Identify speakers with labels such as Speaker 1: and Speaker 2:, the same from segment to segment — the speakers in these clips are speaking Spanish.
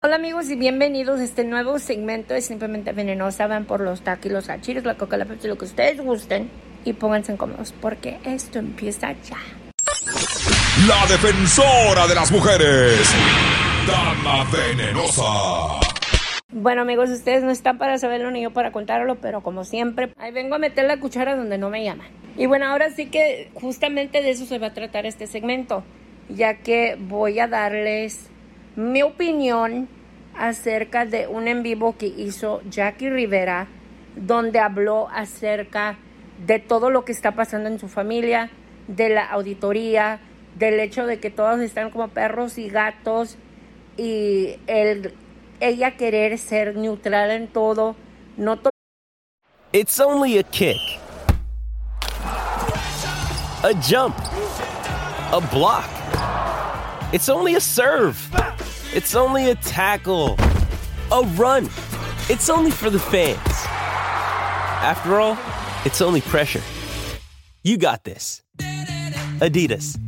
Speaker 1: Hola amigos y bienvenidos a este nuevo segmento de Simplemente Venenosa. Van por los tacos, los achiros, la coca, la pepsi, lo que ustedes gusten. Y pónganse cómodos porque esto empieza ya.
Speaker 2: La defensora de las mujeres. Dama Venenosa.
Speaker 1: Bueno amigos, ustedes no están para saberlo ni yo para contarlo, pero como siempre, ahí vengo a meter la cuchara donde no me llaman. Y bueno, ahora sí que justamente de eso se va a tratar este segmento, ya que voy a darles mi opinión acerca de un en vivo que hizo Jackie Rivera, donde habló acerca de todo lo que está pasando en su familia, de la auditoría, del hecho de que todos están como perros y gatos y el, ella querer ser neutral en todo, no to
Speaker 3: It's only a kick. A jump. A block. It's only a serve. It's only a tackle. A run. It's only for the fans. After all, it's only pressure. You got this. Adidas.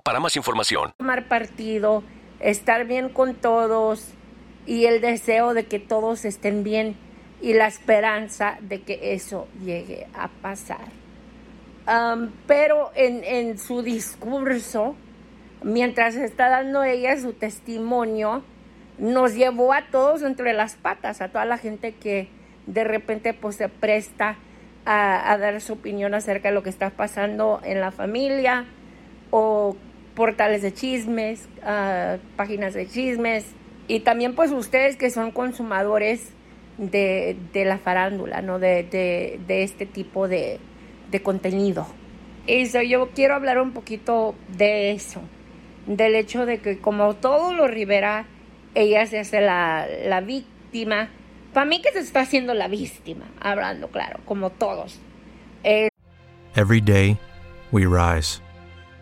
Speaker 4: para más información.
Speaker 1: Tomar partido, estar bien con todos y el deseo de que todos estén bien y la esperanza de que eso llegue a pasar. Um, pero en, en su discurso, mientras está dando ella su testimonio, nos llevó a todos entre las patas, a toda la gente que de repente pues se presta a, a, dar su opinión acerca de lo que está pasando en la familia o portales de chismes, uh, páginas de chismes y también pues ustedes que son consumadores de, la farándula, ¿no? De, este tipo de, contenido. Eso, yo quiero hablar un poquito de eso, del hecho de que como todo lo Rivera, ella se hace la, la víctima. Para mí que se está haciendo la víctima, hablando claro, como todos. Eh,
Speaker 5: Every day, we rise,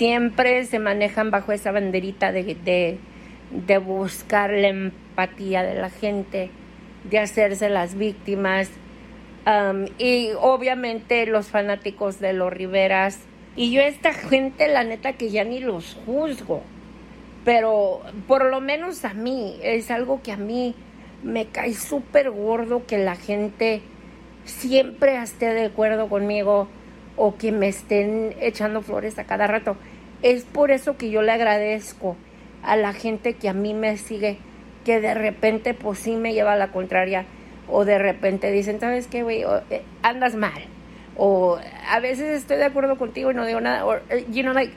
Speaker 1: siempre se manejan bajo esa banderita de, de, buscar la empatía de la gente, de hacerse las víctimas. Y obviamente los fanáticos de los Riveras. Y yo esta gente, la neta, que ya ni los juzgo. Pero por lo menos a mí, es algo que a mí me cae súper gordo que la gente siempre esté de acuerdo conmigo o que me estén echando flores a cada rato. Es por eso que yo le agradezco a la gente que a mí me sigue, que de repente pues sí me lleva a la contraria o de repente dicen, ¿sabes qué, güey? Eh, andas mal. O a veces estoy de acuerdo contigo y no digo nada. O, eh, you know, like,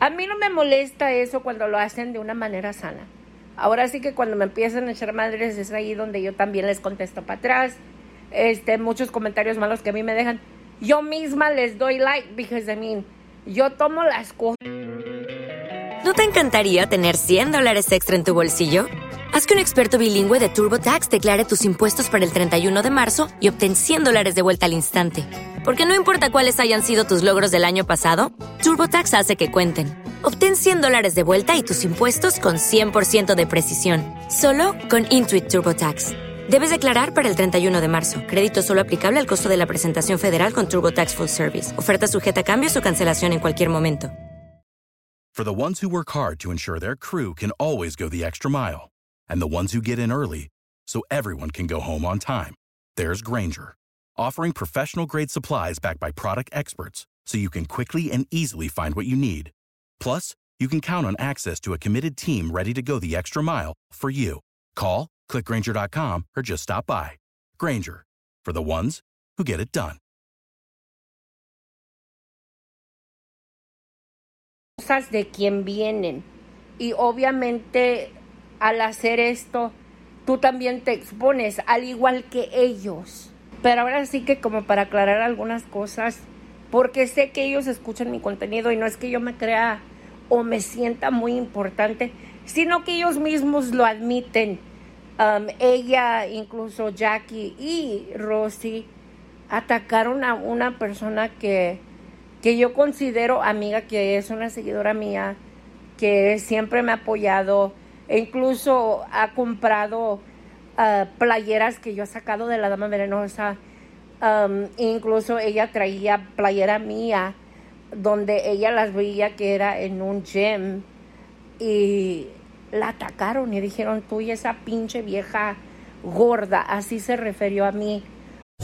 Speaker 1: a mí no me molesta eso cuando lo hacen de una manera sana. Ahora sí que cuando me empiezan a echar madres es ahí donde yo también les contesto para atrás. Este, muchos comentarios malos que a mí me dejan. Yo misma les doy like because I mean, yo tomo las cosas.
Speaker 6: ¿No te encantaría tener 100 dólares extra en tu bolsillo? Haz que un experto bilingüe de TurboTax declare tus impuestos para el 31 de marzo y obtén 100 dólares de vuelta al instante. Porque no importa cuáles hayan sido tus logros del año pasado, TurboTax hace que cuenten. Obtén 100 dólares de vuelta y tus impuestos con 100% de precisión. Solo con Intuit TurboTax. Debes declarar para el 31 de marzo. Crédito solo aplicable al costo de la presentación federal con TurboTax Full Service. Oferta sujeta a cambios o cancelación en cualquier momento.
Speaker 7: For the ones who work hard to ensure their crew can always go the extra mile, and the ones who get in early so everyone can go home on time, there's Granger, offering professional grade supplies backed by product experts so you can quickly and easily find what you need. Plus, you can count on access to a committed team ready to go the extra mile for you. Call clickgranger.com or just stop by. Granger, for the ones who get it done.
Speaker 1: cosas de quien vienen. Y obviamente al hacer esto, tú también te expones, al igual que ellos. Pero ahora sí que como para aclarar algunas cosas, porque sé que ellos escuchan mi contenido y no es que yo me crea o me sienta muy importante, sino que ellos mismos lo admiten. Ella, incluso Jackie y Rosy, atacaron a una persona que, que yo considero amiga, que es una seguidora mía, que siempre me ha apoyado e incluso ha comprado uh, playeras que yo he sacado de la Dama Venenosa. Incluso ella traía playera mía donde ella las veía que era en un gym y la atacaron y dijeron tú y esa pinche vieja gorda, así se refirió a mí.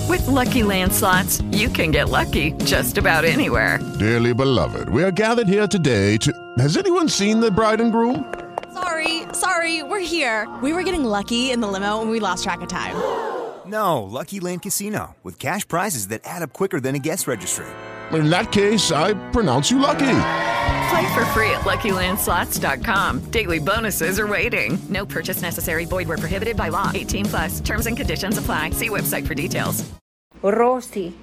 Speaker 8: With lucky landslots, you can get lucky just about anywhere.
Speaker 9: Dearly beloved, we are gathered here today to. Has anyone seen the bride and groom?
Speaker 10: Sorry, sorry, we're here. We were getting lucky in the limo and we lost track of time.
Speaker 11: No, Lucky Land Casino, with cash prizes that add up quicker than a guest registry.
Speaker 9: In that case, I pronounce you lucky.
Speaker 8: Play for free at LuckyLandSlots.com. Daily bonuses are waiting. No purchase necessary. Void where prohibited by law. 18 plus. Terms and conditions apply. See website for details.
Speaker 1: Rosy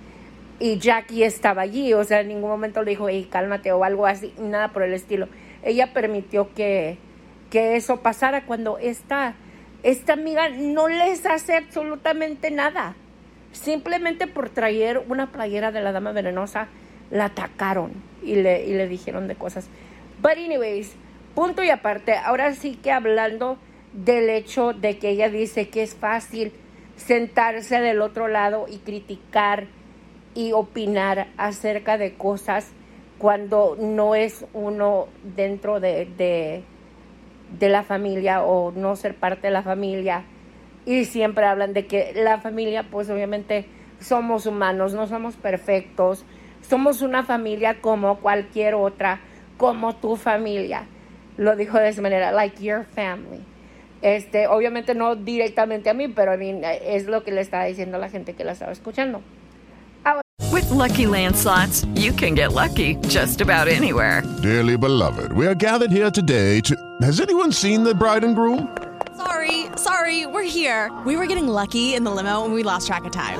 Speaker 1: y Jackie estaba allí, o sea, en ningún momento le dijo, hey, cálmate o algo así, nada por el estilo. Ella permitió que, que eso pasara cuando esta, esta amiga no les hace absolutamente nada. Simplemente por traer una playera de la dama venenosa, la atacaron y le, y le dijeron de cosas. But anyways, punto y aparte, ahora sí que hablando del hecho de que ella dice que es fácil sentarse del otro lado y criticar y opinar acerca de cosas cuando no es uno dentro de, de, de la familia o no ser parte de la familia y siempre hablan de que la familia, pues obviamente somos humanos, no somos perfectos, somos una familia como cualquier otra, como tu familia. Lo dijo de esa manera, like your family. Este, obviamente no directamente a mí, pero I mean, eh, es lo que le estaba diciendo a la gente que la estaba escuchando.
Speaker 8: With lucky landslots, you can get lucky just about anywhere.
Speaker 9: Dearly beloved, we are gathered here today to. Has anyone seen the bride and groom?
Speaker 10: Sorry, sorry, we're here. We were getting lucky in the limo and we lost track of time.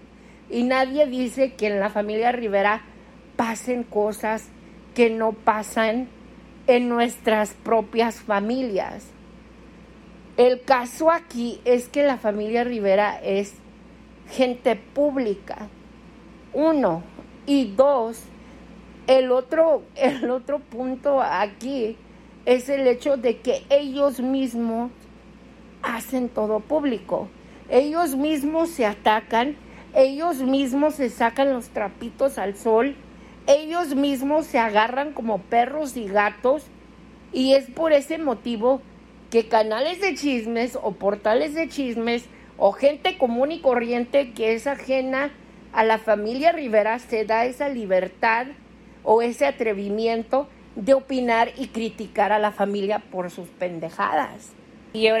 Speaker 1: Y nadie dice que en la familia Rivera pasen cosas que no pasan en nuestras propias familias. El caso aquí es que la familia Rivera es gente pública. Uno. Y dos, el otro, el otro punto aquí es el hecho de que ellos mismos hacen todo público. Ellos mismos se atacan, ellos mismos se sacan los trapitos al sol, ellos mismos se agarran como perros y gatos y es por ese motivo que canales de chismes o portales de chismes o gente común y corriente que es ajena a la familia Rivera se da esa libertad o ese atrevimiento de opinar y criticar a la familia por sus pendejadas. Y ahora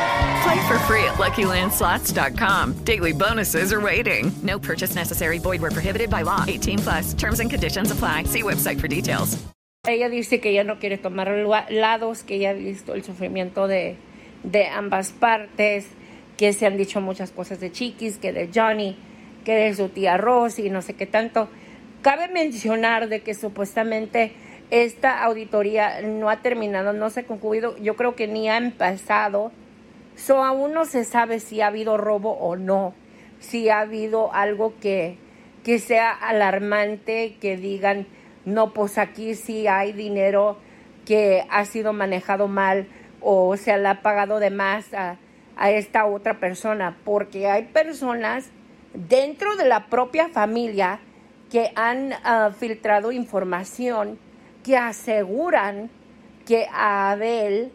Speaker 8: Play for free at LuckyLandSlots.com. Daily bonuses are waiting. No purchase necessary. Void where prohibited by law. 18 plus. Terms and conditions apply. See website for details.
Speaker 1: ella dice que ella no quiere tomar lados, que ella ha visto el sufrimiento de, de ambas partes, que se han dicho muchas cosas de Chiquis, que de Johnny, que de su tía Rosy, no sé qué tanto. Cabe mencionar de que supuestamente esta auditoría no ha terminado, no se ha concluido, yo creo que ni ha empezado. So, aún no se sabe si ha habido robo o no, si ha habido algo que, que sea alarmante, que digan, no, pues aquí sí hay dinero que ha sido manejado mal o se le ha pagado de más a, a esta otra persona, porque hay personas dentro de la propia familia que han ah, filtrado información que aseguran que a Abel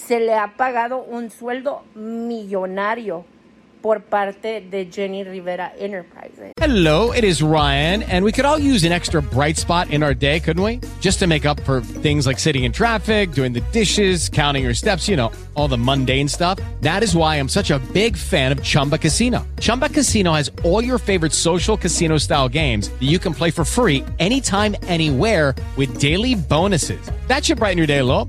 Speaker 1: se le ha pagado un sueldo millonario por parte de Jenny Rivera Enterprises.
Speaker 12: Hello, it is Ryan, and we could all use an extra bright spot in our day, couldn't we? Just to make up for things like sitting in traffic, doing the dishes, counting your steps, you know, all the mundane stuff. That is why I'm such a big fan of Chumba Casino. Chumba Casino has all your favorite social casino style games that you can play for free anytime, anywhere with daily bonuses. That should brighten your day a little.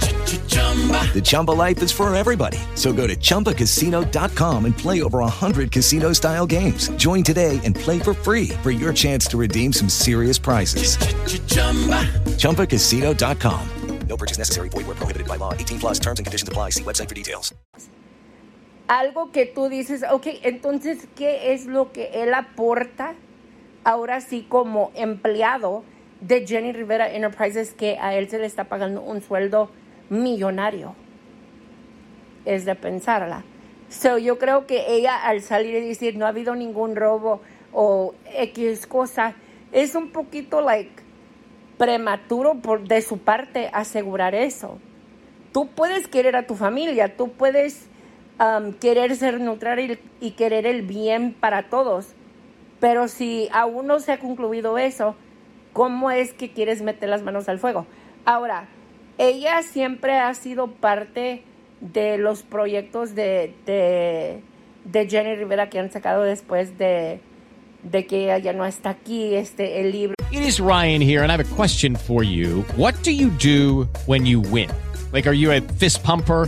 Speaker 13: The Chumba life is for everybody. So go to ChumbaCasino.com and play over 100 casino-style games. Join today and play for free for your chance to redeem some serious prizes. ChumbaCasino.com. No purchase necessary. Void where prohibited by law. 18 plus terms and conditions apply. See website for details.
Speaker 1: algo que tú dices, ok, entonces, ¿qué es lo que él aporta ahora sí como empleado de Jenny Rivera Enterprises que a él se le está pagando un sueldo millonario? Es de pensarla. So, yo creo que ella al salir y decir no ha habido ningún robo o X cosa, es un poquito like prematuro por, de su parte asegurar eso. Tú puedes querer a tu familia, tú puedes um, querer ser neutral y, y querer el bien para todos, pero si aún no se ha concluido eso, ¿cómo es que quieres meter las manos al fuego? Ahora, ella siempre ha sido parte de los proyectos de, de, de Jenny Rivera que han sacado después de, de que ella ya no está aquí, este, el libro.
Speaker 12: It is Ryan here, and I have a question for you. What do you do when you win? Like, are you a fist pumper?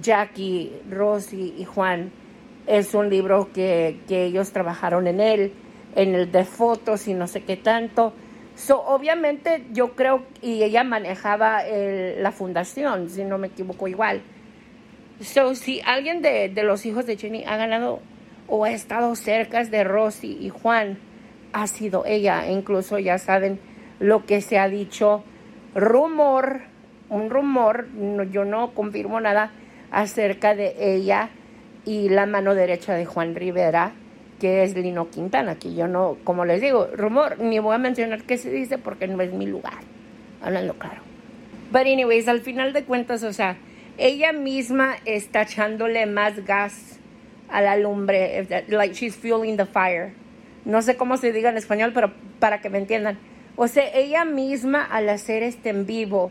Speaker 1: Jackie, Rosy y Juan, es un libro que, que ellos trabajaron en él, en el de fotos y no sé qué tanto. So, obviamente yo creo, y ella manejaba la fundación, si no me equivoco igual. So, si alguien de, de los hijos de Jenny ha ganado o ha estado cerca de Rosy y Juan, ha sido ella. Incluso ya saben lo que se ha dicho. Rumor, un rumor, yo no confirmo nada acerca de ella y la mano derecha de Juan Rivera, que es Lino Quintana, que yo no, como les digo, rumor, ni voy a mencionar qué se dice porque no es mi lugar, hablando claro. But anyways, al final de cuentas, o sea, ella misma está echándole más gas a la lumbre, like she's fueling the fire. No sé cómo se diga en español, pero para que me entiendan. O sea, ella misma al hacer este en vivo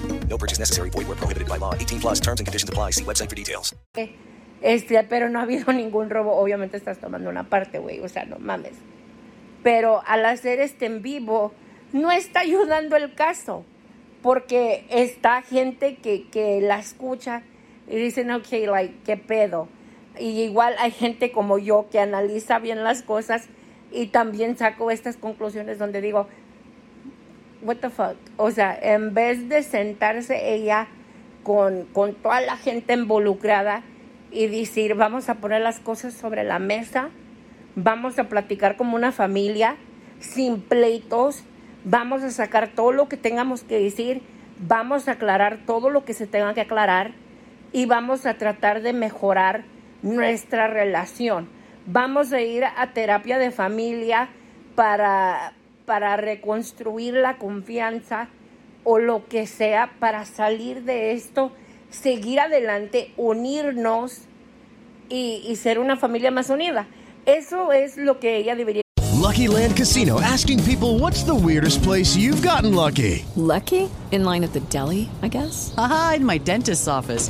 Speaker 13: No purchase necessary. Void where prohibited by law. 18 plus terms and conditions apply. See website for details.
Speaker 1: Este, pero no ha habido ningún robo. Obviamente estás tomando una parte, güey. O sea, no mames. Pero al hacer este en vivo, no está ayudando el caso. Porque está gente que, que la escucha y dicen, ok, like, ¿qué pedo? Y igual hay gente como yo que analiza bien las cosas y también saco estas conclusiones donde digo, what the fuck? O sea, en vez de sentarse ella con, con toda la gente involucrada y decir, vamos a poner las cosas sobre la mesa, vamos a platicar como una familia, sin pleitos, vamos a sacar todo lo que tengamos que decir, vamos a aclarar todo lo que se tenga que aclarar y vamos a tratar de mejorar nuestra relación. Vamos a ir a terapia de familia para, para reconstruir la confianza o lo que sea para salir de esto, seguir adelante, unirnos y, y ser una familia más unida. Eso es lo que ella debería.
Speaker 14: Lucky Land Casino asking people what's the weirdest place you've gotten lucky?
Speaker 15: Lucky? In line at the deli, I guess? Aha, in my dentist's office.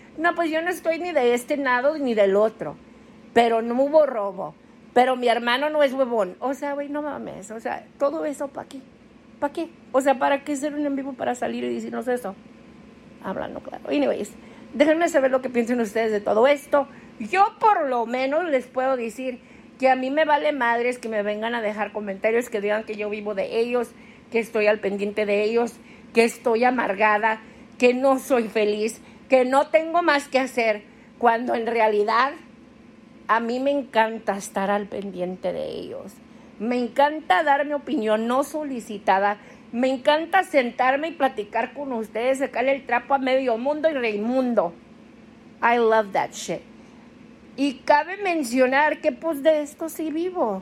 Speaker 1: no, pues yo no estoy ni de este lado ni del otro, pero no hubo robo, pero mi hermano no es huevón. O sea, güey, no mames, o sea, todo eso para qué, ¿para qué? O sea, ¿para qué ser un en vivo para salir y decirnos eso? Hablando claro. Anyways, déjenme saber lo que piensan ustedes de todo esto. Yo por lo menos les puedo decir que a mí me vale madres que me vengan a dejar comentarios que digan que yo vivo de ellos, que estoy al pendiente de ellos, que estoy amargada, que no soy feliz, que no tengo más que hacer, cuando en realidad a mí me encanta estar al pendiente de ellos. Me encanta dar mi opinión no solicitada. Me encanta sentarme y platicar con ustedes, sacarle el trapo a medio mundo y reimundo. I love that shit. Y cabe mencionar que pues de esto sí vivo.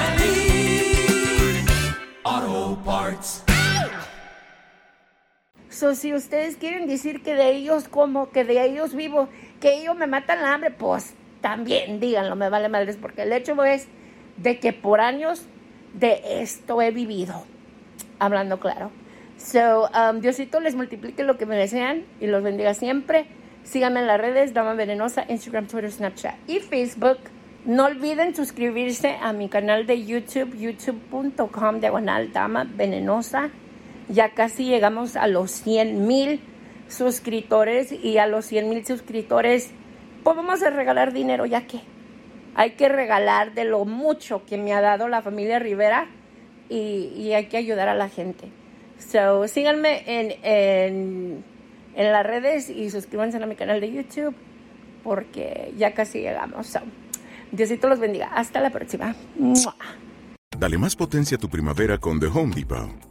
Speaker 1: So, si ustedes quieren decir que de ellos como, que de ellos vivo, que ellos me matan la hambre, pues también díganlo, me vale madres, porque el hecho es de que por años de esto he vivido, hablando claro. So, um, Diosito les multiplique lo que me desean y los bendiga siempre. Síganme en las redes, Dama Venenosa, Instagram, Twitter, Snapchat y Facebook. No olviden suscribirse a mi canal de YouTube, youtube.com diagonal Dama Venenosa. Ya casi llegamos a los 100 mil suscriptores y a los 100 mil suscriptores pues vamos a regalar dinero ya que hay que regalar de lo mucho que me ha dado la familia Rivera y, hay que ayudar a la gente. So, síganme en, las redes y suscríbanse a mi canal de YouTube porque ya casi llegamos. So, Diosito los bendiga. Hasta la próxima.
Speaker 2: Dale más potencia a tu primavera con The Home Depot.